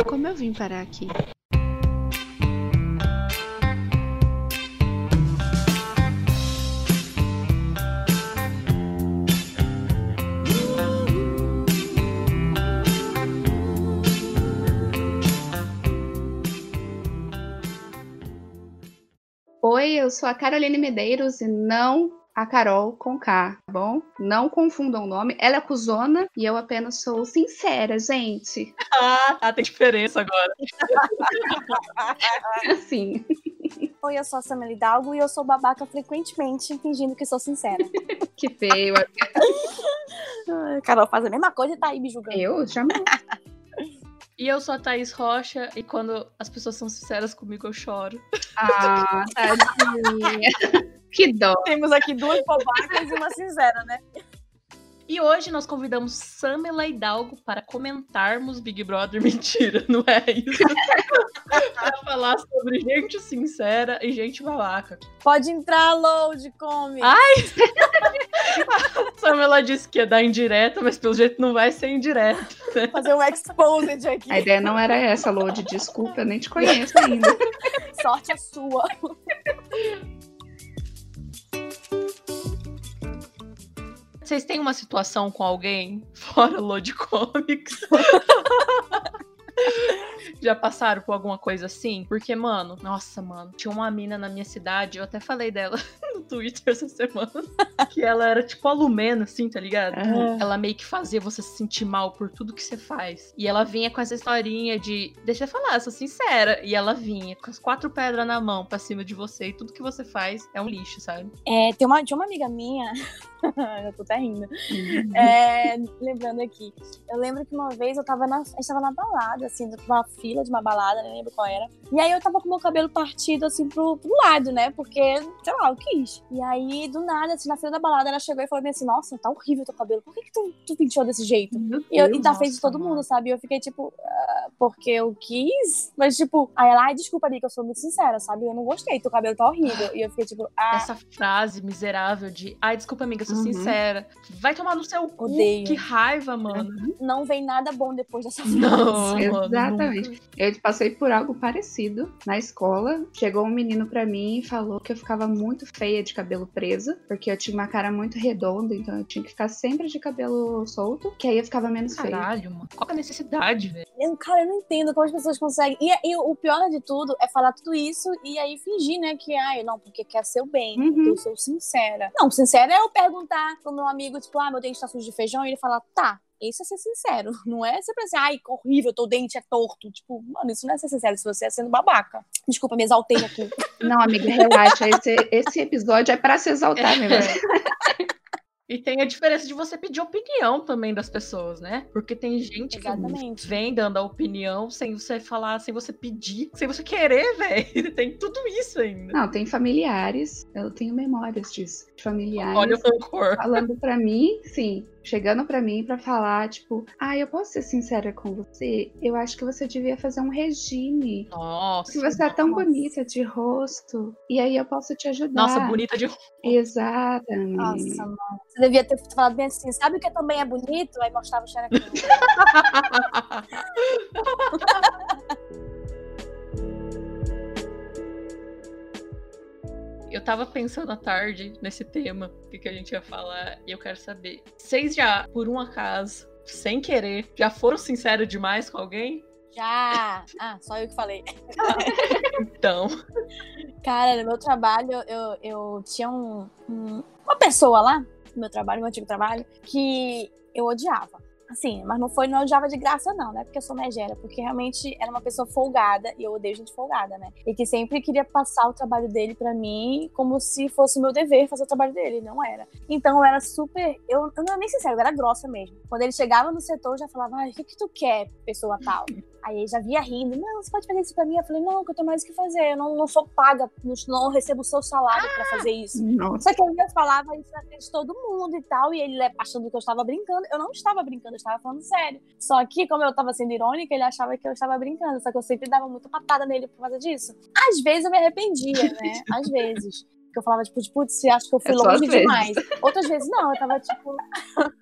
Como eu vim parar aqui? Oi, eu sou a Caroline Medeiros e não a Carol com K, tá bom? Não confundam o nome. Ela é cuzona e eu apenas sou sincera, gente. Ah, tá, tem diferença agora. Assim. Oi, eu sou a Samela Hidalgo e eu sou babaca frequentemente, fingindo que sou sincera. que feio. Carol faz a mesma coisa e tá aí me julgando. Eu? Jamais. E eu sou a Thaís Rocha, e quando as pessoas são sinceras comigo, eu choro. Ah, tadinha. Que dó. Temos aqui duas babacas e uma sincera, né? E hoje nós convidamos Samela Hidalgo para comentarmos Big Brother. Mentira, não é isso. para falar sobre gente sincera e gente babaca. Pode entrar, Load, come. Ai! Samela disse que ia dar indireta, mas pelo jeito não vai ser indireta. Né? Fazer um exposed aqui. A ideia não era essa, Load. Desculpa, eu nem te conheço ainda. Sorte a sua. Vocês têm uma situação com alguém fora Load Comics? Já passaram por alguma coisa assim? Porque, mano, nossa, mano, tinha uma mina na minha cidade, eu até falei dela no Twitter essa semana, que ela era tipo a Lumena, assim, tá ligado? Uhum. Ela meio que fazia você se sentir mal por tudo que você faz. E ela vinha com essa historinha de, deixa eu falar, eu sou sincera. E ela vinha com as quatro pedras na mão pra cima de você e tudo que você faz é um lixo, sabe? É, tem uma, tinha uma amiga minha, eu tô até rindo, é, lembrando aqui, eu lembro que uma vez eu tava na, a gente tava na balada, assim, numa fila de uma balada, nem lembro qual era. E aí eu tava com o meu cabelo partido, assim, pro, pro lado, né? Porque, sei lá, eu E aí, do nada, assim, na fila da balada, ela chegou e falou assim, nossa, tá horrível teu cabelo, por que, que tu, tu penteou desse jeito? E, eu, e da frente de todo mano. mundo, sabe? E eu fiquei tipo, ah, porque eu quis. Mas, tipo, aí ela, ai, desculpa, amiga, eu sou muito sincera, sabe? Eu não gostei, teu cabelo tá horrível. E eu fiquei tipo, ah, Essa frase miserável de, ai, desculpa, amiga, eu sou Uhum. sincera. Vai tomar no seu cu. Odeio. Que raiva, mano. não vem nada bom depois dessa frase. Não, mano, Exatamente. nunca. Eu passei por algo parecido na escola. Chegou um menino pra mim e falou que eu ficava muito feia de cabelo preso, porque eu tinha uma cara muito redonda, então eu tinha que ficar sempre de cabelo solto, que aí eu ficava menos feia. Caralho, mano. Qual que é a necessidade, velho? Eu, cara, eu não entendo como as pessoas conseguem. E, e o pior de tudo é falar tudo isso e aí fingir, né, que, ai, não, porque quer ser o bem, Uhum. porque eu sou sincera. Não, sincera é eu perguntar pro meu amigo, tipo, ah, meu dente tá sujo de feijão, e ele falar, tá. Isso é ser sincero. Não é você pensar, ai, que horrível, teu dente é torto. Tipo, mano, isso não é ser sincero, se você é sendo babaca. Desculpa, me exaltei aqui. Não, amiga, relaxa. Esse, esse episódio é pra se exaltar mesmo. E tem a diferença de você pedir opinião também das pessoas, né? Porque tem gente que Exatamente. vem dando a opinião sem você falar, sem você pedir, sem você querer, velho. Tem tudo isso ainda. Não, tem familiares. Eu tenho memórias disso. De familiares. Olha o rancor. falando pra mim, sim, chegando pra mim pra falar, tipo, ah, eu posso ser sincera com você? Eu acho que você devia fazer um regime. Nossa. Porque você é tão nossa. bonita de rosto. E aí eu posso te ajudar. Nossa, bonita de Exatamente. Nossa, mano. Você devia ter falado bem assim, sabe o que também é bonito? Aí mostrava o xerequinho. Eu tava pensando à tarde nesse tema, o que, que a gente ia falar, e eu quero saber. Vocês já, por um acaso, sem querer, já foram sinceros demais com alguém? Já! Ah, só eu que falei. Então. Cara, no meu trabalho, eu, eu tinha um, um- uma pessoa lá, no meu trabalho, no meu antigo trabalho, que eu odiava. Assim, mas não foi, não odiava de graça, não, né? Porque eu sou megera, porque realmente era uma pessoa folgada, e eu odeio gente folgada, né? E que sempre queria passar o trabalho dele pra mim como se fosse meu dever fazer o trabalho dele, não era. Então eu era super. Eu, eu não era nem sincera, eu era grossa mesmo. Quando ele chegava no setor, eu já falava, ai, o que, que tu quer, pessoa tal? Aí ele já via rindo, não, você pode fazer isso pra mim? Eu falei, não, que eu tenho mais o que fazer, eu não, não sou paga, não, não recebo o seu salário pra fazer isso. Nossa. Só que eu falava isso na frente de todo mundo e tal, e ele achando que eu estava brincando. Eu não estava brincando, estava falando sério. Só que, como eu estava sendo irônica, ele achava que eu estava brincando. Só que eu sempre dava muita patada nele por causa disso. Às vezes eu me arrependia, né? Às vezes. Porque eu falava, tipo, putz, acho que eu fui É longe demais. Outras vezes não, eu tava tipo.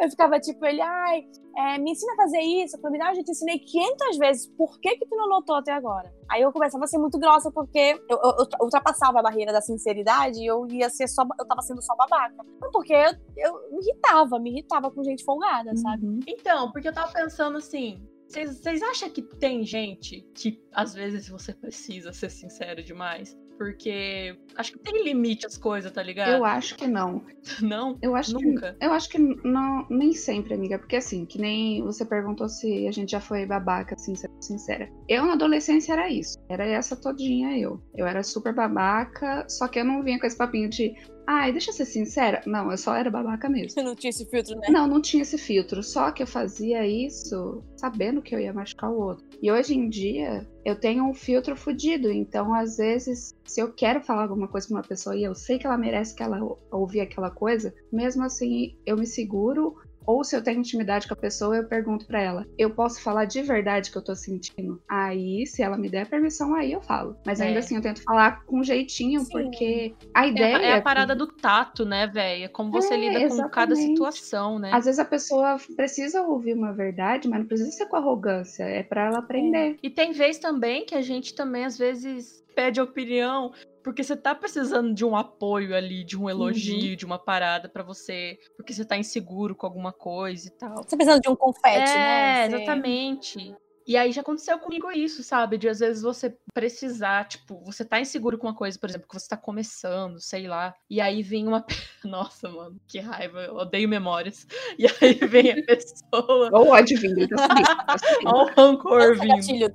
Eu ficava tipo, ele, ai, é, me ensina a fazer isso. Eu falei, ah, eu já te ensinei 500 vezes, por que que tu não notou até agora? Aí eu começava a ser muito grossa, porque eu, eu, eu ultrapassava a barreira da sinceridade e eu ia ser só, eu tava sendo só babaca. Porque eu, eu me irritava, me irritava com gente folgada, sabe? Uhum. Então, porque eu tava pensando assim, vocês acham que tem gente que às vezes você precisa ser sincero demais? Porque acho que tem limite as coisas, tá ligado? Eu acho que não. Não? Eu acho Nunca. que eu acho que não, nem sempre, amiga, porque assim, que nem você perguntou se a gente já foi babaca, assim, sendo sincera. Eu na adolescência era isso. Era essa todinha eu. Eu era super babaca, só que eu não vinha com esse papinho de Ai, deixa eu ser sincera. Não, eu só era babaca mesmo. Você não tinha esse filtro, né? Não, não tinha esse filtro. Só que eu fazia isso sabendo que eu ia machucar o outro. E hoje em dia, eu tenho um filtro fudido. Então, às vezes, se eu quero falar alguma coisa pra uma pessoa e eu sei que ela merece que ela ouvir aquela coisa, mesmo assim, eu me seguro ou se eu tenho intimidade com a pessoa, eu pergunto para ela: eu posso falar de verdade que eu tô sentindo? Aí, se ela me der permissão, aí eu falo. Mas ainda é. assim, eu tento falar com jeitinho, Sim. porque a ideia. É, é a parada do tato, né, velho? Como você é, lida com exatamente. cada situação, né? Às vezes a pessoa precisa ouvir uma verdade, mas não precisa ser com arrogância. É para ela aprender. E tem vez também que a gente também, às vezes, pede opinião porque você tá precisando de um apoio ali, de um elogio, uhum. de uma parada para você, porque você tá inseguro com alguma coisa e tal. Você tá precisando de um confete, é, né? É, exatamente. E aí já aconteceu comigo isso, sabe? De às vezes você precisar, tipo, você tá inseguro com uma coisa, por exemplo, que você tá começando, sei lá. E aí vem uma. Nossa, mano, que raiva, eu odeio memórias. E aí vem a pessoa. Olha o ódio vindo. Olha o rancor vindo.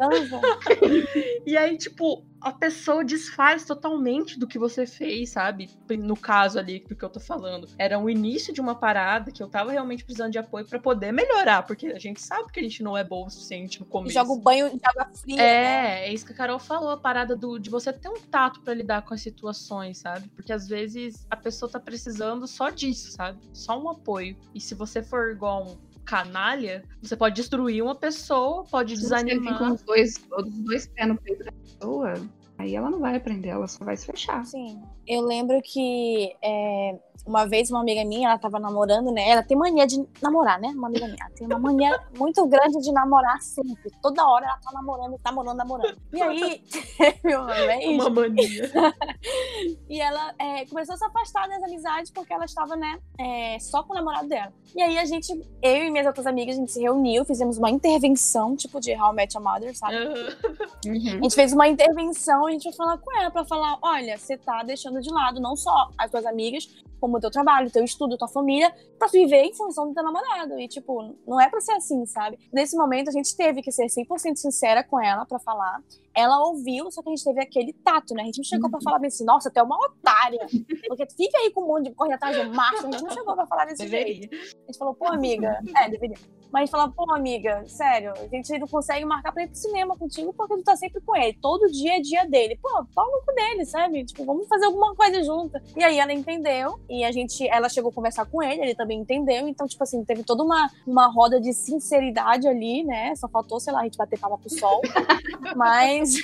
e aí, tipo, a pessoa desfaz totalmente do que você fez, sabe? No caso ali do que eu tô falando. Era o início de uma parada que eu tava realmente precisando de apoio para poder melhorar, porque a gente sabe que a gente não é bom o suficiente no começo. Joga o banho de água fria. É, né? é isso que a Carol falou, a parada do, de você ter um tato para lidar com as situações, sabe? Porque às vezes a pessoa tá precisando só disso, sabe? Só um apoio. E se você for igual um canalha, você pode destruir uma pessoa, pode se desanimar. Você com os dois, os dois pés no peito da pessoa, aí ela não vai aprender, ela só vai se fechar. Sim. Eu lembro que é, uma vez uma amiga minha, ela tava namorando, né? Ela tem mania de namorar, né? Uma amiga minha. Ela tem uma mania muito grande de namorar sempre. Toda hora ela tá namorando, namorando, namorando. E aí, teve uma vez. Uma mania. e ela é, começou a se afastar das amizades porque ela estava, né? É, só com o namorado dela. E aí a gente, eu e minhas outras amigas, a gente se reuniu, fizemos uma intervenção, tipo de How I Met Your Mother, sabe? Uhum. A gente fez uma intervenção, a gente foi falar com ela pra falar: olha, você tá deixando deixando de lado não só as tuas amigas, como o teu trabalho, teu estudo, tua família, pra viver em função do teu namorado. E, tipo, não é pra ser assim, sabe? Nesse momento, a gente teve que ser 100% sincera com ela pra falar. Ela ouviu, só que a gente teve aquele tato, né? A gente não chegou uhum. pra falar bem assim, nossa, tu é uma otária. Porque fica aí com um monte de correr atrás do macho. A gente não chegou pra falar desse deveria. jeito. A gente falou, pô, amiga. É, deveria. Mas a gente falou, pô, amiga, sério, a gente não consegue marcar pra ir pro cinema contigo porque tu tá sempre com ele. Todo dia é dia dele. Pô, pau no cu dele, sabe? Tipo, vamos fazer alguma coisa junto. E aí ela entendeu. E a gente, ela chegou a conversar com ele, ele também entendeu. Então, tipo assim, teve toda uma, uma roda de sinceridade ali, né? Só faltou, sei lá, a gente bater palma pro sol. Mas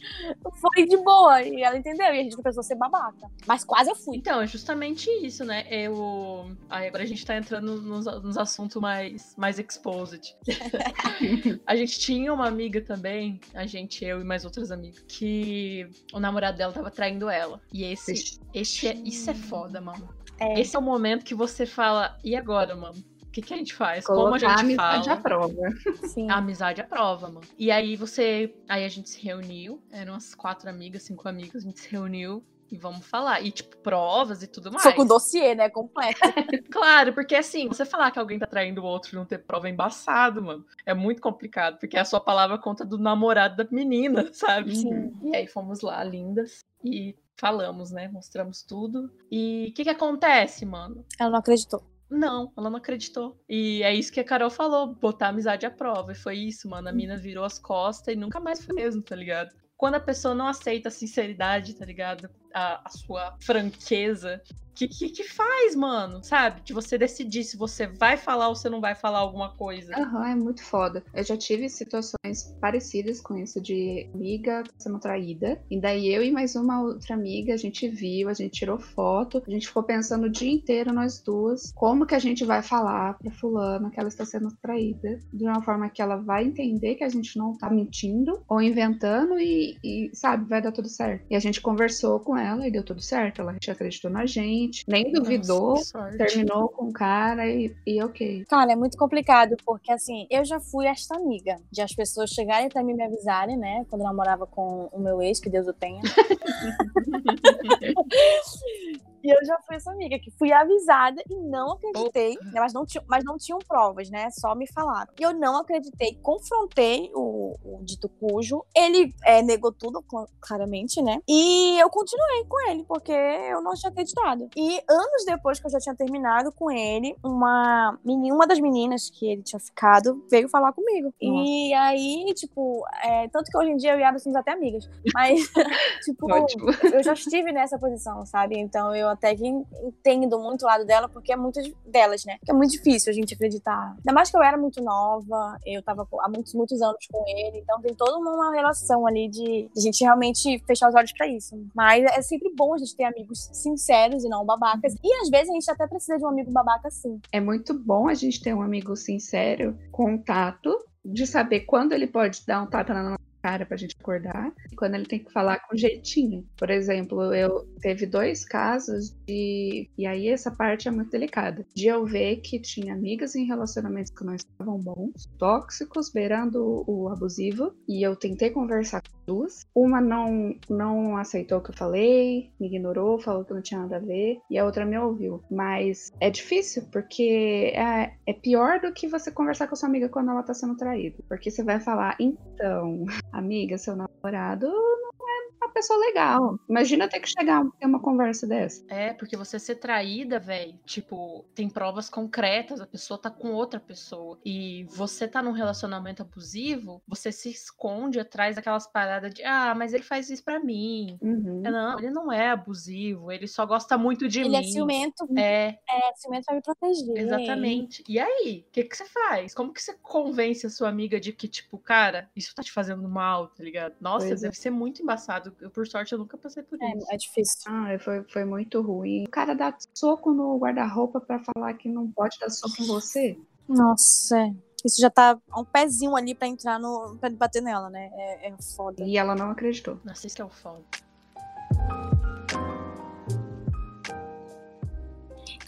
foi de boa. E ela entendeu. E a gente começou a ser babaca. Mas quase eu fui. Então, é justamente isso, né? Eu. Aí agora a gente tá entrando nos, nos assuntos mais, mais exposed. a gente tinha uma amiga também, a gente, eu e mais outras amigas, que o namorado dela tava traindo ela. E esse, esse é, isso é foda, mano. É. Esse é o momento que você fala, e agora, mano? O que, que a gente faz? Colocar Como a gente a amizade fala? à prova. Sim. A amizade à prova, mano. E aí você. Aí a gente se reuniu. Eram umas quatro amigas, cinco amigas, a gente se reuniu. E vamos falar. E, tipo, provas e tudo mais. Só com o dossiê, né? Completo. claro, porque assim, você falar que alguém tá traindo o outro e não ter prova é embaçado, mano. É muito complicado, porque a sua palavra conta do namorado da menina, sabe? Sim. E aí fomos lá, lindas, e falamos, né? Mostramos tudo. E o que que acontece, mano? Ela não acreditou. Não, ela não acreditou. E é isso que a Carol falou, botar a amizade à prova. E foi isso, mano. A mina virou as costas e nunca mais foi mesmo, tá ligado? Quando a pessoa não aceita a sinceridade, tá ligado? A, a sua franqueza, que, que, que faz, mano? Sabe? De você decidir se você vai falar ou você não vai falar alguma coisa. Aham, é muito foda. Eu já tive situações parecidas com isso de amiga sendo traída. E daí eu e mais uma outra amiga, a gente viu, a gente tirou foto, a gente ficou pensando o dia inteiro, nós duas, como que a gente vai falar pra fulana que ela está sendo traída, de uma forma que ela vai entender que a gente não tá mentindo ou inventando e, e sabe, vai dar tudo certo. E a gente conversou com ela e deu tudo certo. Ela acreditou na gente, nem duvidou, Nossa, terminou com o cara e, e ok. Cara, é muito complicado, porque assim, eu já fui esta amiga de as pessoas chegarem até mim me avisarem, né? Quando eu namorava com o meu ex, que Deus o tenha. E eu já fui essa amiga que fui avisada e não acreditei. né, Mas não, tinha, mas não tinham provas, né? Só me falaram. E eu não acreditei. Confrontei o, o dito cujo. Ele é, negou tudo, cl- claramente, né? E eu continuei com ele, porque eu não tinha acreditado. E anos depois que eu já tinha terminado com ele, uma, meni- uma das meninas que ele tinha ficado veio falar comigo. E aí, tipo, é, tanto que hoje em dia eu e ela somos até amigas. Mas, tipo, Ótimo. eu já estive nessa posição, sabe? Então eu até que entendo muito o lado dela, porque é muitas delas, né? Que é muito difícil a gente acreditar. Ainda mais que eu era muito nova, eu tava há muitos, muitos anos com ele, então tem toda uma relação ali de, a gente realmente fechar os olhos pra isso. Mas é sempre bom a gente ter amigos sinceros e não babacas. E às vezes a gente até precisa de um amigo babaca sim. É muito bom a gente ter um amigo sincero, contato, de saber quando ele pode dar um tapa na cara pra gente acordar quando ele tem que falar com jeitinho. Por exemplo, eu teve dois casos de. E aí essa parte é muito delicada. De eu ver que tinha amigas em relacionamentos que não estavam bons, tóxicos, beirando o abusivo, e eu tentei conversar com duas. Uma não, não aceitou o que eu falei, me ignorou, falou que não tinha nada a ver, e a outra me ouviu. Mas é difícil, porque é, é pior do que você conversar com a sua amiga quando ela tá sendo traída. Porque você vai falar, então, amiga, seu namorado não é uma pessoa legal. Imagina ter que chegar ter uma conversa dessa. É, porque você ser traída, velho, tipo, tem provas concretas, a pessoa tá com outra pessoa. E você tá num relacionamento abusivo, você se esconde atrás daquelas paradas de, ah, mas ele faz isso pra mim. Uhum. Não, ele não é abusivo, ele só gosta muito de ele mim. é ciumento, É, é ciumento pra me proteger. exatamente. E aí, o que, que você faz? Como que você convence a sua amiga de que, tipo, cara, isso tá te fazendo mal, tá ligado? Nossa, Pois é. deve ser muito embaçado. Eu, por sorte, eu nunca passei por isso. É, é difícil. Ah, foi, foi muito ruim. O cara dá soco no guarda-roupa pra falar que não pode dar soco em você. Nossa, é. Isso já tá um pezinho ali pra entrar no. pra bater nela, né? É, é foda. E ela não acreditou. Nossa, isso que é o foda.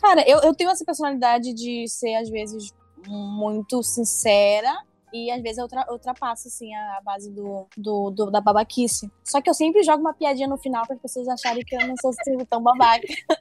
Cara, eu, eu tenho essa personalidade de ser, às vezes, muito sincera. E às vezes eu ultra- ultrapasso, assim, a, base do, do, do- da babaquice. Só que eu sempre jogo uma piadinha no final para as pessoas acharem que eu não sou assim, tão babaca.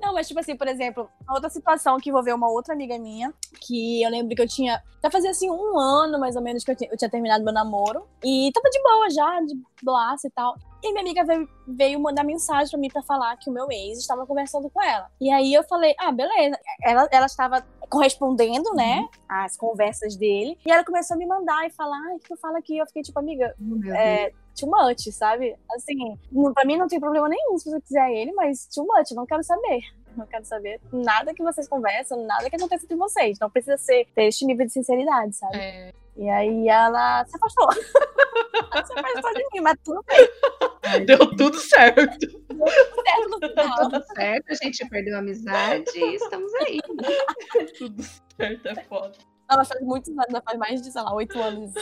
não, mas tipo assim, por exemplo, outra situação que envolveu uma outra amiga minha, que eu lembro que eu tinha. Já fazia assim um ano, mais ou menos, que eu tinha, eu tinha terminado meu namoro. E tava de boa já, de boaça e tal. E minha amiga veio, veio mandar mensagem pra mim pra falar que o meu ex estava conversando com ela. E aí eu falei, ah, beleza. Ela, ela estava correspondendo, né, às conversas dele. E ela começou a me mandar e falar, ai, o que tu fala aqui? Eu fiquei tipo, amiga, Oh, é, too much, sabe? Assim, pra mim não tem problema nenhum se você quiser ele, mas too much, não quero saber. Não quero saber nada que vocês conversam, nada que acontece entre vocês. Não precisa ser ter este nível de sinceridade, sabe? É, E aí ela se afastou. ela se afastou de mim, mas tudo bem, deu tudo certo. certo no final. Tudo certo, a gente perdeu a amizade e estamos aí. tudo certo, é foda. Ela faz muitos anos, ela faz mais de, sei lá, oito anos.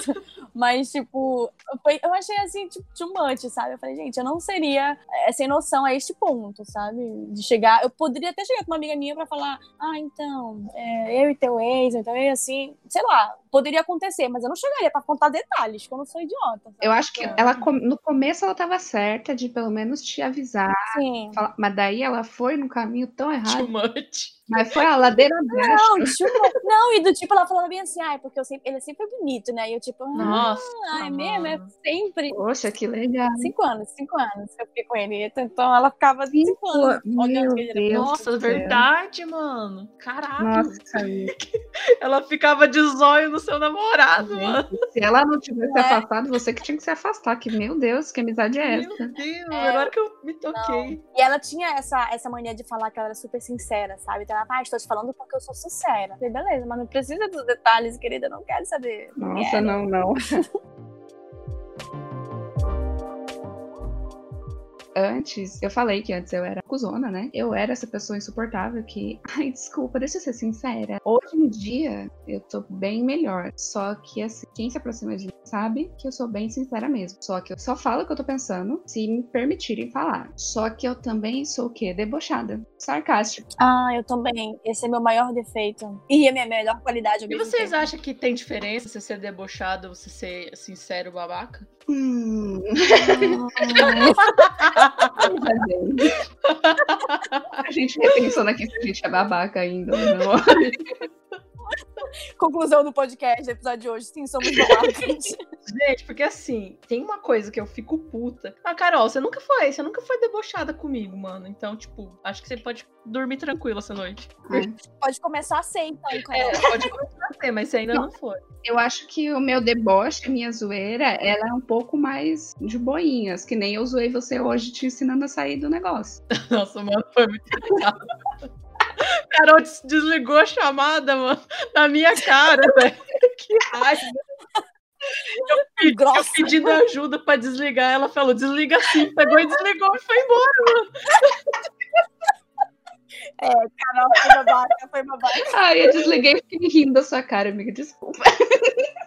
Mas, tipo, foi, eu achei assim, tipo, too much, sabe? Eu falei, gente, eu não seria é, sem noção a este ponto, sabe? De chegar. Eu poderia até chegar com uma amiga minha pra falar, ah, então, é, eu e teu ex, então eu assim, sei lá, poderia acontecer, mas eu não chegaria pra contar detalhes, que eu não sou idiota. sabe? Eu acho que ela com- no começo ela tava certa de pelo menos te avisar, Sim. falar- mas daí ela foi num caminho tão Too errado, much. mas foi a ladeira abaixo. Não, tipo, não, e do tipo, ela falando bem assim, ai, porque eu sempre, ele é sempre bonito, né? E eu, tipo, ah, Nossa, ai, mesmo, é sempre. Poxa, que legal. Cinco anos, cinco anos que eu fiquei com ele. Então ela ficava cinco, Cinco anos Meu olhando que ele Deus. Nossa, verdade, mano. Caralho. Nossa, amiga. Ela ficava de zóio no seu namorado, Gente, mano. Se ela não tivesse É. afastado, você que tinha que se afastar. Que, meu Deus, que amizade é Meu essa? Deus, É. agora que eu me toquei. E ela tinha essa, essa mania de falar que ela era super sincera, sabe? Então ela, ah, estou te falando porque eu sou sincera. Eu falei, beleza, mas não precisa dos detalhes, querida, eu não quero saber. Não Nossa, quero. não, não. Antes, eu falei que antes eu era cuzona, né? Eu era essa pessoa insuportável que. Ai, desculpa, deixa eu ser sincera. Hoje em dia, eu tô bem melhor. Só que, assim, quem se aproxima de mim sabe que eu sou bem sincera mesmo. Só que eu só falo o que eu tô pensando se me permitirem falar. Só que eu também sou o quê? Debochada. Sarcástica. Ah, eu também. Esse é meu maior defeito. E a minha melhor qualidade ao E vocês tempo. acham que tem diferença você ser debochado ou você ser sincero babaca? Hum. A gente repensando aqui se a gente é babaca ainda ou não. Conclusão do podcast, do episódio de hoje. Sim, somos babacas. Gente, porque assim, tem uma coisa que eu fico puta. Ah, Carol, você nunca foi, você nunca foi debochada comigo, mano. Então, tipo, acho que você pode dormir tranquila essa noite. Pode começar a ser, então, Carol. É, pode começar a ser, mas você ainda não, foi. Eu acho que o meu deboche, a minha zoeira, ela é um pouco mais de boinhas, que nem eu zoei você hoje te ensinando a sair do negócio. Nossa, mano, foi muito legal. Carol des- desligou a chamada, mano, na minha cara, velho. Que raiva. Eu, pedi, eu pedindo ajuda pra desligar, ela falou, desliga assim, pegou e desligou e foi embora. Carol foi babaca, foi babaca. Ai, eu desliguei e fiquei rindo da sua cara, amiga, desculpa.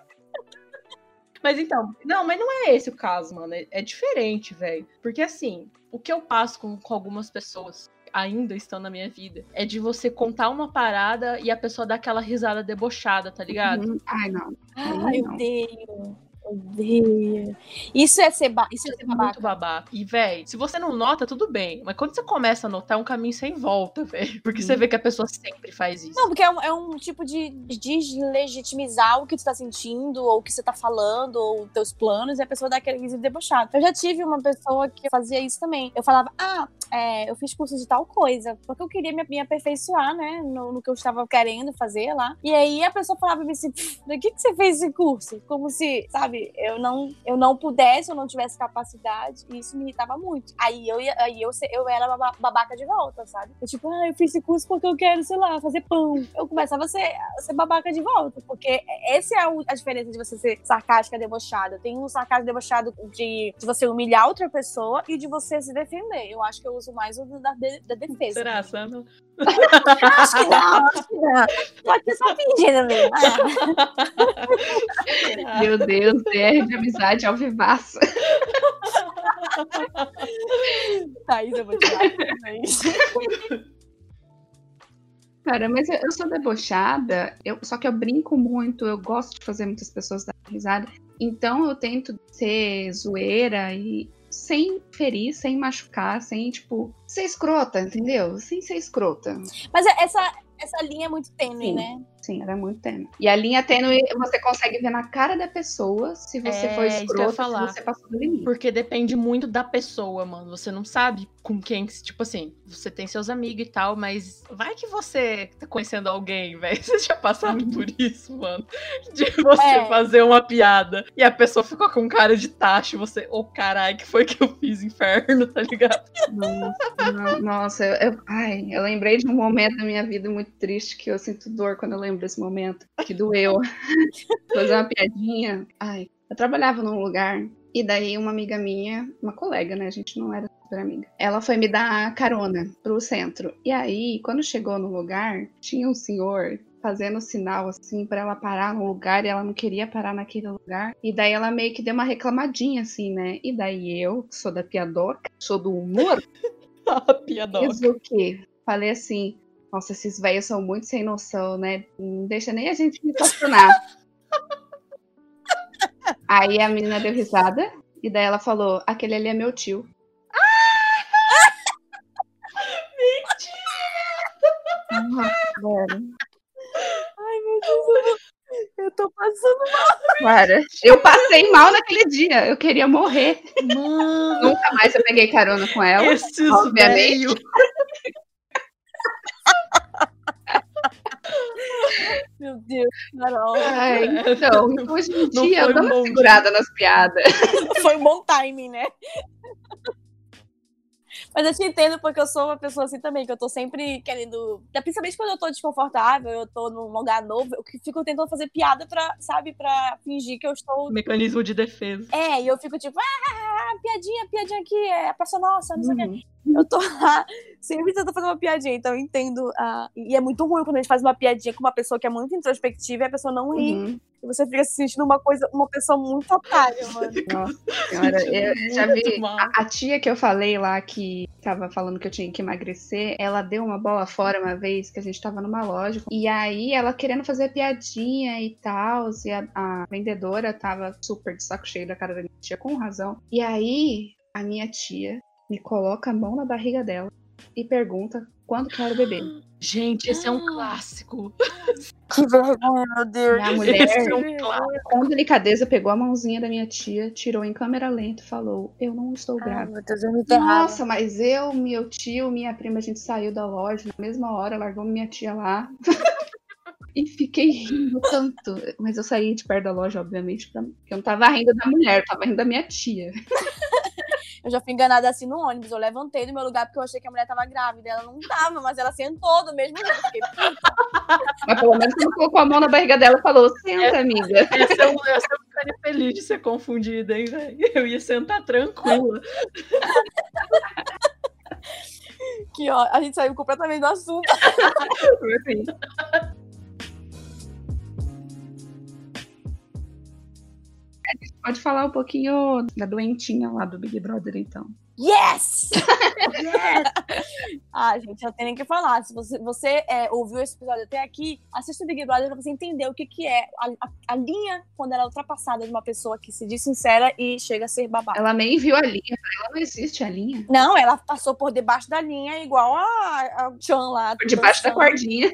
Mas então, não, mas não é esse o caso, mano. É, é diferente, velho. Porque assim, o que eu passo com, com algumas pessoas ainda estão na minha vida é de você contar uma parada e a pessoa dar aquela risada debochada, tá ligado? Uhum. Ai, não. Ai, eu não. odeio. Isso é ser, ba... Isso é ser Muito babaca. babaca. E, velho, se você não nota, tudo bem. Mas quando você começa a notar, é um caminho sem volta, velho. Porque você vê que a pessoa sempre faz isso. Não, porque é um, é um tipo de deslegitimizar o que tu tá sentindo, ou o que você tá falando, ou teus planos, e a pessoa dá aquele riso debochado. Eu já tive uma pessoa que fazia isso também. Eu falava, ah, é, eu fiz curso de tal coisa, porque eu queria me, me aperfeiçoar, né, no, no que eu estava querendo fazer lá. E aí a pessoa falava pra mim assim, "Pff, pra que, que você fez esse curso? Como se, sabe, eu não, eu não pudesse, eu não tivesse capacidade, e isso me irritava muito. Aí eu, aí eu, eu era baba- babaca de volta, sabe? Eu, tipo, ah, eu fiz esse curso porque eu quero, sei lá, fazer pão. Eu começava a ser, a ser babaca de volta, porque essa é o- a diferença de você ser sarcástica, debochada. Tem um sarcasmo debochado de, de você humilhar outra pessoa e de você se defender. Eu acho que eu uso mais o da, da defesa. Será, Sandra? Acho que não, acho que não. Pode ser só fingindo mesmo. Ah. Meu Deus, DR de amizade ao vivaço. Thaís, eu vou. Thaís. Cara, mas eu, eu sou debochada, eu, só que eu brinco muito, eu gosto de fazer muitas pessoas dar risada. Então eu tento ser zoeira e sem ferir, sem machucar, sem, tipo, ser escrota, entendeu? Sem ser escrota. Mas essa, essa linha é muito tênue, Sim. né? Sim, era muito tênue. E a linha tênue, você consegue ver na cara da pessoa se você É, eu ia escrota, se falar. você passou do limite. Porque depende muito da pessoa, mano. Você não sabe com quem. Tipo assim, você tem seus amigos e tal, mas vai que você tá conhecendo alguém, velho. Vocês já passaram por isso, mano? De você É. fazer uma piada e a pessoa ficou com cara de tacho. Você, ô caralho, que foi que eu fiz, inferno, tá ligado? Nossa, não- nossa, eu, eu- ai, eu lembrei de um momento da minha vida muito triste que eu sinto dor quando eu lembro desse momento, que doeu. Fazer uma piadinha. Ai, eu trabalhava num lugar e daí uma amiga minha, uma colega, né? A gente não era super amiga. Ela foi me dar carona pro centro. E aí, quando chegou no lugar, tinha um senhor fazendo sinal assim pra ela parar no lugar e ela não queria parar naquele lugar. E daí ela meio que deu uma reclamadinha assim, né? E daí eu, que sou da piadoca, sou do humor, Ah, piadoca. Fiz o quê? Falei assim, nossa, esses velhos são muito sem noção, né? Não deixa nem a gente me estacionar. Aí a menina deu risada, e daí ela falou, aquele ali é meu tio. Nossa, velho. Ai, meu Deus, eu, tô passando Para. Eu passei mal naquele dia, eu queria morrer. Mano, Nunca mais eu peguei carona com ela. esses obviamente. velhos. Meu Deus, Carol. Ai, então, hoje em Não dia eu dou um uma bom segurada nas piadas. Foi um bom timing, né? Mas eu te entendo porque eu sou uma pessoa assim também, que eu tô sempre querendo. Principalmente quando eu tô desconfortável, eu tô num lugar novo, eu fico tentando fazer piada pra, sabe, pra fingir que eu estou. Mecanismo de defesa. É, e eu fico tipo, ah, piadinha, piadinha aqui, é a pessoa nossa, não sei o quê. Eu tô lá, sempre tentando fazer uma piadinha, então eu entendo. ah, e é muito ruim quando a gente faz uma piadinha com uma pessoa que é muito introspectiva e a pessoa não ri. Uhum. E você fica se sentindo uma coisa, uma pessoa muito otária, mano. Nossa senhora, eu já vi. A, a tia que eu falei lá que tava falando que eu tinha que emagrecer, ela deu uma bola fora uma vez que a gente tava numa loja. E aí ela querendo fazer piadinha e tal. E a, a vendedora tava super de saco cheio da cara da minha tia, com razão. E aí a minha tia me coloca a mão na barriga dela e pergunta quando que era o bebê. Gente, esse é um Ah. clássico. Que vergonha, meu Deus. E a mulher, Esse é um com delicadeza, pegou a mãozinha da minha tia, tirou em câmera lenta e falou: Eu não estou grávida. Nossa, mas eu, meu tio, minha prima, a gente saiu da loja na mesma hora, largou minha tia lá. e fiquei rindo tanto. Mas eu saí de perto da loja, obviamente, porque eu não tava rindo da mulher, eu tava rindo da minha tia. Eu já fui enganada assim no ônibus. Eu levantei do meu lugar porque eu achei que a mulher tava grávida. Ela não tava, mas ela sentou do mesmo jeito. Fiquei, Mas pelo menos ela colocou a mão na barriga dela e falou: Senta, amiga. Essa eu, essa eu ficaria feliz de ser confundida, hein, velho? Eu ia sentar tranquila. que ó, a gente saiu completamente do assunto. Pode falar um pouquinho da doentinha lá do Big Brother, então. Yes! yes! ah, gente, eu tenho nem que falar. Se você, você é, ouviu esse episódio até aqui, assista o Big Brother pra você entender o que, que é a, a- a linha quando ela é ultrapassada de uma pessoa que se diz sincera e chega a ser babaca. Ela nem viu a linha, pra ela não existe a linha. Não, ela passou por debaixo da linha, igual a, a Chan lá. Por debaixo da cordinha.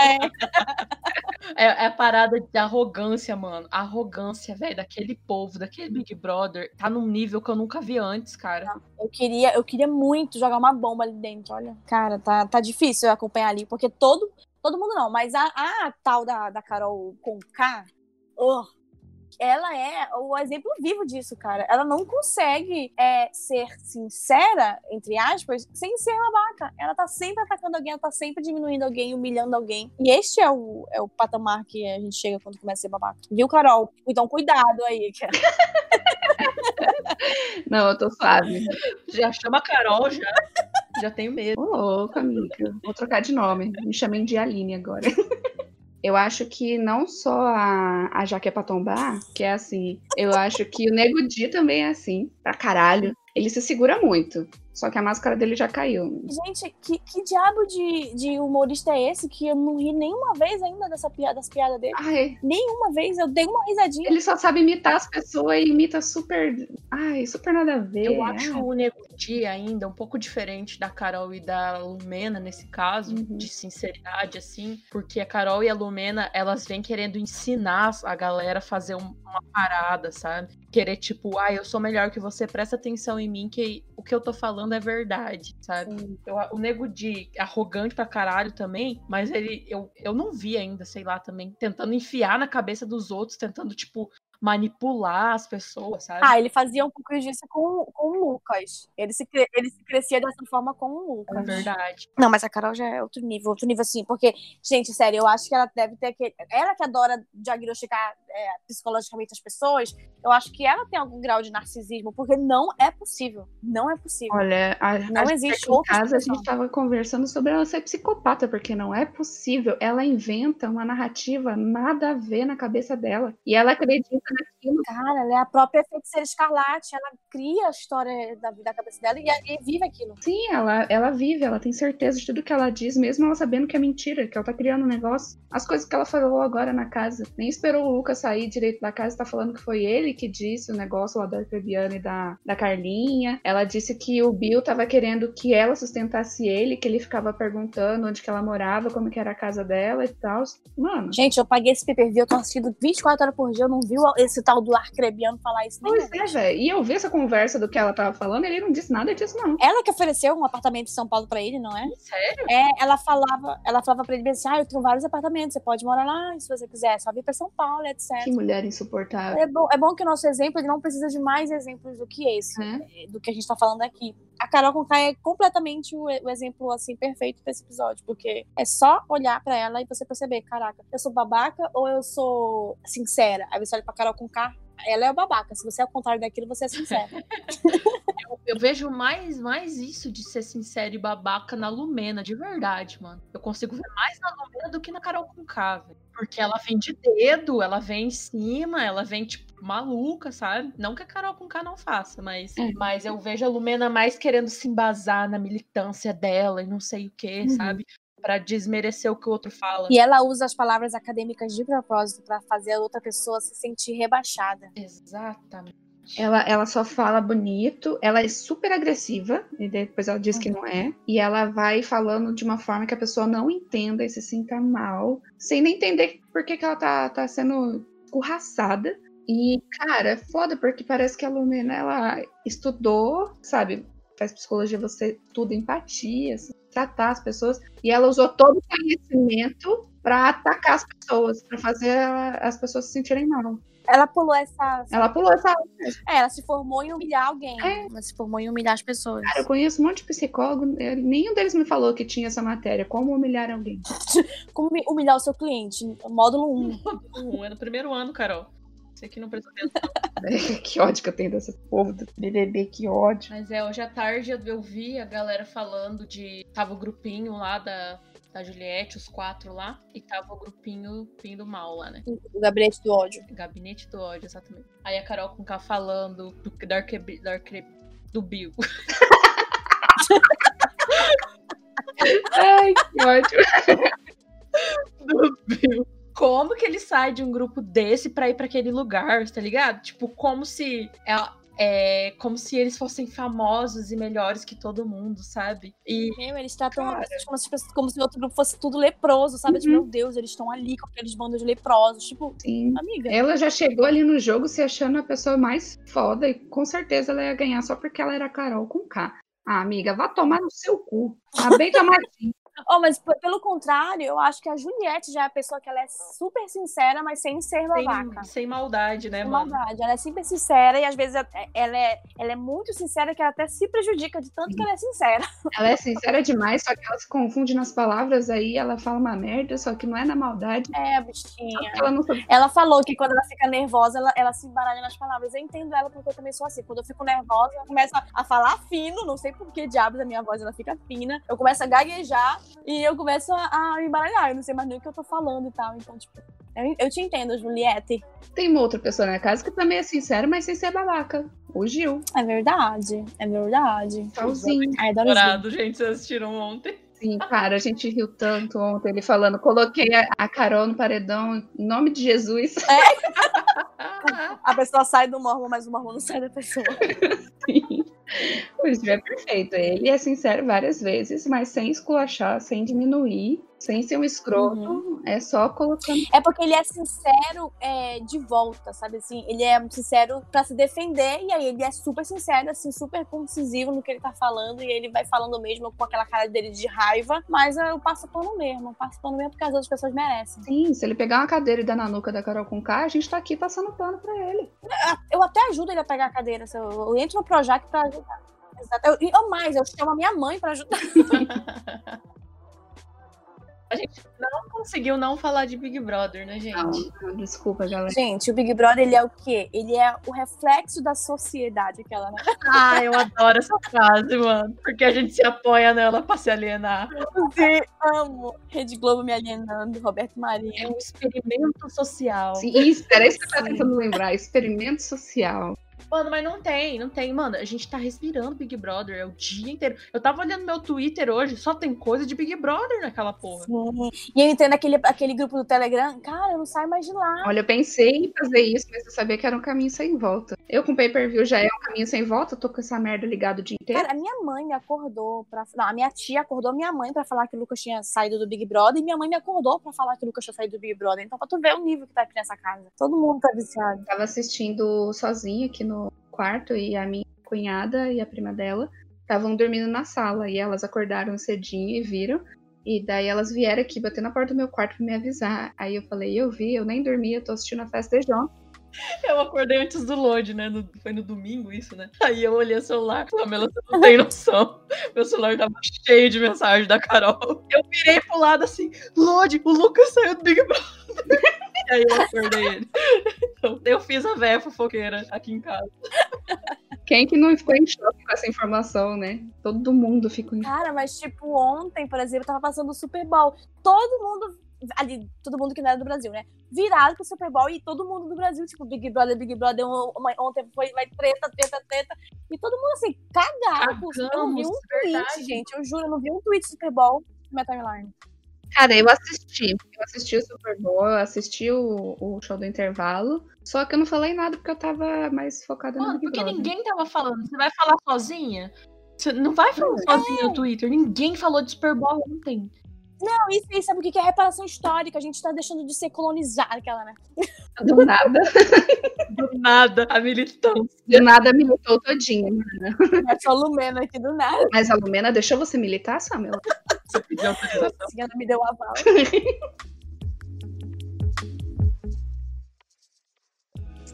É, é a parada de arrogância, mano. A arrogância, velho, daquele povo, daquele Big Brother, tá num nível que eu nunca vi antes, cara. Eu queria, eu queria muito jogar uma bomba ali dentro, olha. Cara, tá, tá difícil acompanhar ali, porque todo, todo mundo não, mas a, a tal da, da Carol com K, oh, ela é o exemplo vivo disso, cara. Ela não consegue é, ser sincera, entre aspas, sem ser babaca. Ela tá sempre atacando alguém, ela tá sempre diminuindo alguém, humilhando alguém. E este é o, é o patamar que a gente chega quando começa a ser babaca. Viu, Carol? Então cuidado aí, cara. Não, eu tô suave. Já chama Carol, já. Já tenho medo. Ô, louco, amiga. Vou trocar de nome. Me chamem de Aline agora. Eu acho que não só a, a Jaque é pra tombar, que é assim. Eu acho que o Nego Di também é assim, pra caralho. Ele se segura muito. Só que a máscara dele já caiu. Gente, que, que diabo de, de humorista é esse que eu não ri nenhuma vez ainda dessa piada, das piadas dele? Ai, Nenhuma vez, eu dei uma risadinha. ele só sabe imitar as pessoas e imita super. Ai, super nada a ver. Eu acho o Nego Di ainda um pouco diferente da Carol e da Lumena nesse caso, Uhum. de sinceridade, assim, porque a Carol e a Lumena, elas vêm querendo ensinar a galera a fazer um- uma parada, sabe? Querer, tipo, ah, eu sou melhor que você, presta atenção em mim, que o que eu tô falando é verdade, sabe? Eu- o Nego Di, arrogante pra caralho também, mas ele, eu, eu não vi ainda, sei lá, também, tentando enfiar na cabeça dos outros, tentando, tipo, manipular as pessoas, sabe? Ah, ele fazia um pouco disso com, com o Lucas. Ele se, ele se crescia dessa forma com o É Lucas. verdade. Não, mas a Carol já é outro nível, outro nível assim, porque, gente, sério, eu acho que ela deve ter aquele. Ela que adora diagnosticar é, psicologicamente as pessoas, eu acho que ela tem algum grau de narcisismo, porque não é possível. Não é possível. Olha, a, Não a- existe em outra casa a gente tava conversando sobre ela ser psicopata, porque não é possível. Ela inventa uma narrativa nada a ver na cabeça dela. E ela acredita naquilo. Cara, ela é a própria feiticeira escarlate, ela cria a história da, da cabeça dela e, e vive aquilo. Sim, ela, ela vive, ela tem certeza de tudo que ela diz, mesmo ela sabendo que é mentira, que ela tá criando um negócio. As coisas que ela falou agora na casa. Nem esperou o Lucas sair direito da casa, tá falando que foi ele que disse o negócio lá da Arcabiana e da, da Carlinha. Ela disse que o Bill tava querendo que ela sustentasse ele, que ele ficava perguntando onde que ela morava, como que era a casa dela e tal. Mano, Gente, eu paguei esse pay per view, eu tô assistindo 24 horas por dia, eu não vi o, esse tal do arcrebiano falar isso. Pois é. é, velho. E eu vi essa conversa do que ela tava falando, ele não disse nada disso, não. Ela que ofereceu um apartamento em São Paulo pra ele, não é? Sério? É, ela falava, ela falava pra ele assim: ah, eu tenho vários apartamentos, você pode morar lá se você quiser, é só vir pra São Paulo, etc. Que mulher insuportável. É bom, é bom que o nosso exemplo ele não precisa de mais exemplos do que esse, eh, do que a gente tá falando aqui. A Carol Conká é completamente o, o exemplo assim perfeito pra esse episódio, porque é só olhar pra ela e você perceber, caraca, eu sou babaca ou eu sou sincera? Aí você olha pra Carol Conká, ela é o babaca. Se você é o contrário daquilo, você é sincera. Eu, eu vejo mais, mais isso de ser sincero e babaca na Lumena, de verdade, mano. Eu consigo ver mais na Lumena do que na Carol Conká, velho. Porque ela vem de dedo, ela vem em cima, ela vem, tipo, maluca, sabe? Não que a Carol Conká não faça, mas, É. mas eu vejo a Lumena mais querendo se embasar na militância dela e não sei o que, Uhum. sabe? Pra desmerecer o que o outro fala. e ela usa as palavras acadêmicas de propósito pra fazer a outra pessoa se sentir rebaixada. Exatamente. Ela, ela só fala bonito, ela é super agressiva, e depois ela diz que não é. E ela vai falando de uma forma que a pessoa não entenda e se sinta mal, sem nem entender por que, que ela tá, tá sendo escorraçada. E, cara, é foda, porque parece que a Lumena, ela estudou, sabe? Faz psicologia, você estuda empatia, assim, tratar as pessoas. E ela usou todo o conhecimento pra atacar as pessoas, pra fazer as pessoas se sentirem mal. Ela pulou essa. Ela pulou essa É, ela se formou em humilhar alguém. É. Ela se formou em humilhar as pessoas. Cara, eu conheço um monte de psicólogo, nenhum deles me falou que tinha essa matéria, como humilhar alguém. Como humi- humilhar o seu cliente? Módulo 1. Um, é no primeiro ano, Carol. Você que não prestou atenção. que ódio que eu tenho desse povo do BBB, que ódio. Mas é, hoje à tarde eu- eu vi a galera falando de. Tava o grupinho lá da, da Juliette, os quatro lá, e tava o grupinho vindo mal lá, né? O gabinete do ódio. Gabinete do ódio, exatamente. Aí a Carol com K falando do, da arque- da arque- do Bill. Ai, que ódio. do Bill. Como que ele sai de um grupo desse pra ir pra aquele lugar, tá ligado? Tipo, como se. É, é, como se eles fossem famosos e melhores que todo mundo, sabe? E Meu, eles tratam Cara. como se, como se o outro grupo fosse tudo leproso, sabe? Tipo, Uhum. meu Deus, eles estão ali com aqueles bandos de leprosos. Tipo, Sim. amiga. Ela já chegou ali no jogo se achando a pessoa mais foda e com certeza ela ia ganhar só porque ela era Carol com K. Ah, amiga, vá tomar no seu cu. A bem Martins. Oh, mas pelo contrário, eu acho que a Juliette já é a pessoa que ela é super sincera, mas sem ser babaca. sem, sem maldade, né, Sem mano? maldade. Ela é sempre sincera e às vezes ela é, ela é muito sincera que ela até se prejudica de tanto que ela é sincera. Ela é sincera demais, só que ela se confunde nas palavras, aí ela fala uma merda, só que não é na maldade. É, bichinha. Ela não. Ela falou que quando ela fica nervosa, ela, ela se embaralha nas palavras. Eu entendo ela porque eu também sou assim. Quando eu fico nervosa, eu começo a, a falar fino, não sei por que diabos a minha voz ela fica fina. Eu começo a gaguejar e eu começo a, a me embaralhar. Eu não sei mais nem o que eu tô falando e tal. Então, tipo, eu, eu te entendo, Juliette. Tem uma outra pessoa na casa que também é sincera, mas sem ser babaca. O Gil. É verdade, é verdade. Tchauzinho. Ai, adoro Gil. Dourado, gente, vocês assistiram ontem. Sim, cara, a gente riu tanto ontem ele falando, coloquei a, a Carol no paredão em nome de Jesus. A pessoa sai do mormon, mas o mormon não sai da pessoa. O é perfeito. Ele é sincero várias vezes, mas sem esculachar, sem diminuir, sem ser um escroto. É só colocando. É porque ele é sincero é, de volta, sabe assim? Ele é sincero pra se defender e aí ele é super sincero, assim, super concisivo no que ele tá falando e ele vai falando mesmo com aquela cara dele de raiva, mas eu passo pano mesmo, eu passo pano mesmo porque as outras pessoas merecem. Sim, se ele pegar uma cadeira e dar na nuca da Carol com K, a gente tá aqui passando pano pra ele. Eu até ajudo ele a pegar a cadeira, eu entro no Projac pra ajudar. Exato. Eu, e ou mais, eu chamo a minha mãe pra ajudar. A gente não conseguiu não falar de Big Brother, né, gente? Não, não, desculpa, galera. Gente, o Big Brother, ele é o quê? Ele é o reflexo da sociedade, aquela, né? Ah, eu adoro essa frase, mano. Porque a gente se apoia nela pra se alienar. Sim, amo. Rede Globo me alienando, Roberto É Marinho. um experimento social. Sim, isso, era isso que eu tava tentando lembrar. Experimento social. Mano, mas não tem, não tem. Mano, a gente tá respirando Big Brother é o dia inteiro. Eu tava olhando meu Twitter hoje, só tem coisa de Big Brother naquela porra. Sim. E eu entrei naquele aquele grupo do Telegram, cara, eu não saio mais de lá. Olha, eu pensei em fazer isso, mas eu sabia que era um caminho sem volta. Eu com pay-per-view já é um caminho sem volta, eu tô com essa merda ligada o dia inteiro. Cara, a minha mãe me acordou pra. Não, a minha tia acordou minha mãe pra falar que o Lucas tinha saído do Big Brother e minha mãe me acordou pra falar que o Lucas tinha saído do Big Brother. Então, pra tu ver o nível que tá aqui nessa casa. Todo mundo tá viciado. tava assistindo sozinha aqui no quarto e a minha cunhada e a prima dela estavam dormindo na sala e elas acordaram cedinho e viram. E daí elas vieram aqui bater na porta do meu quarto pra me avisar. Aí eu falei, eu vi, eu nem dormi, eu tô assistindo a festa de João. Eu acordei antes do load, né? No- foi no domingo isso, né? Aí eu olhei o celular, Pamela, você não tem noção. Meu celular tava cheio de mensagem da Carol. Eu virei pro lado assim, load, o Lucas saiu do Big Brother. E aí eu acordei ele. Então, eu fiz a véia fofoqueira aqui em casa. Quem que não ficou em choque com essa informação, né? Todo mundo ficou em Cara, mas tipo, ontem, por exemplo, tava passando o Super Bowl. Todo mundo. Ali, todo mundo que não era do Brasil, né? Virado pro Super Bowl e todo mundo do Brasil, tipo, Big Brother, Big Brother. um- uma- Ontem foi vai treta, treta, treta. E todo mundo assim, cagado. Eu não vi um Cagamos, tweet, verdade. gente. Eu juro, eu não vi um tweet do Super Bowl na minha timeline. Cara, eu assisti. Eu assisti o Super Bowl, eu assisti o, o show do intervalo. Só que eu não falei nada porque eu tava mais focada no Mano, Big porque Brother. ninguém tava falando. Você vai falar sozinha? Você não vai falar sozinha no Twitter. Ninguém falou de Super Bowl ontem. Não, isso aí, sabe o que que é reparação histórica? A gente tá deixando de ser colonizado, aquela, né? Do nada. Do nada, a militância. Do nada militou todinha. É só Lumena aqui do nada. Mas a Lumena deixou você militar, Samuel? Você pediu autorização. A senhora me deu o aval.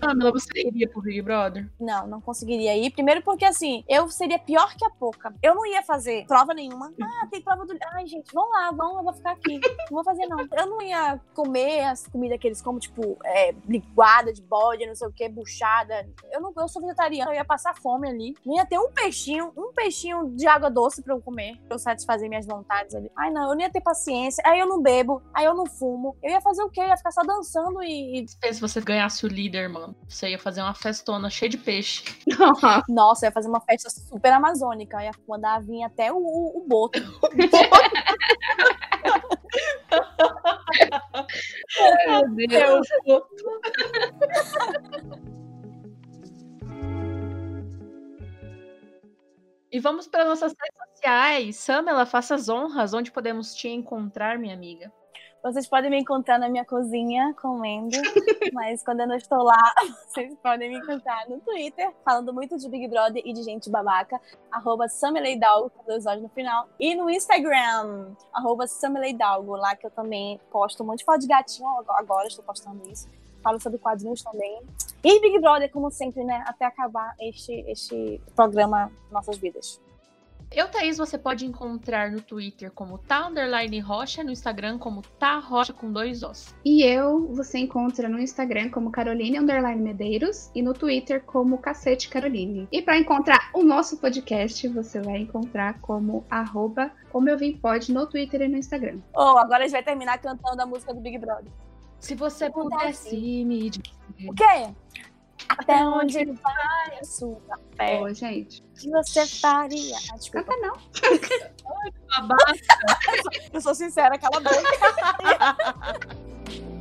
Samela, você iria pro Big Brother? Não, não conseguiria ir. Primeiro porque, assim, eu seria pior que a Poca. Eu não ia fazer prova nenhuma. Ah, tem prova do... Ai, gente, vão lá, vão, eu vou ficar aqui. Não vou fazer, não. Eu não ia comer as comidas que eles comem, tipo, é, linguada de bode, não sei o que, buchada. Eu não eu sou vegetariana, eu ia passar fome ali. Não ia ter um peixinho, um peixinho de água doce pra eu comer, pra eu satisfazer minhas vontades ali. Ai, não, eu não ia ter paciência. Aí eu não bebo, aí eu não fumo. Eu ia fazer o quê? Eu ia ficar só dançando e... e- Se você ganhasse o líder, mano, você ia fazer uma festona cheia de peixe. Nossa, ia fazer uma festa super amazônica. Eu ia mandar vir até o, o, o boto. Meu Deus. E vamos para nossas redes sociais. Samela, faça as honras. Onde podemos te encontrar, minha amiga? Vocês podem me encontrar na minha cozinha comendo, mas quando eu não estou lá, vocês podem me encontrar no Twitter, falando muito de Big Brother e de gente babaca, arroba Sameleidalgo, com dois olhos no final, e no Instagram, arroba Sameleidalgo, lá que eu também posto um monte de foto de gatinho, agora estou postando isso, falo sobre quadrinhos também, e Big Brother, como sempre, né, até acabar este, este programa Nossas Vidas. Eu, Thaís, você pode encontrar no Twitter como tá underline rocha, no Instagram como tá rocha com dois os. E eu, você encontra no Instagram como Caroline Underline Medeiros e no Twitter como Cacete Caroline. E para encontrar o nosso podcast, você vai encontrar como arroba como eu vim pode no Twitter e no Instagram. Oh, agora a gente vai terminar cantando a música do Big Brother. Se você pudesse me dizer O quê? Até onde vai a sua fé? Ô, gente. O que você faria? Ah, desculpa. Canta não. babaca, Eu sou sincera, cala a boca.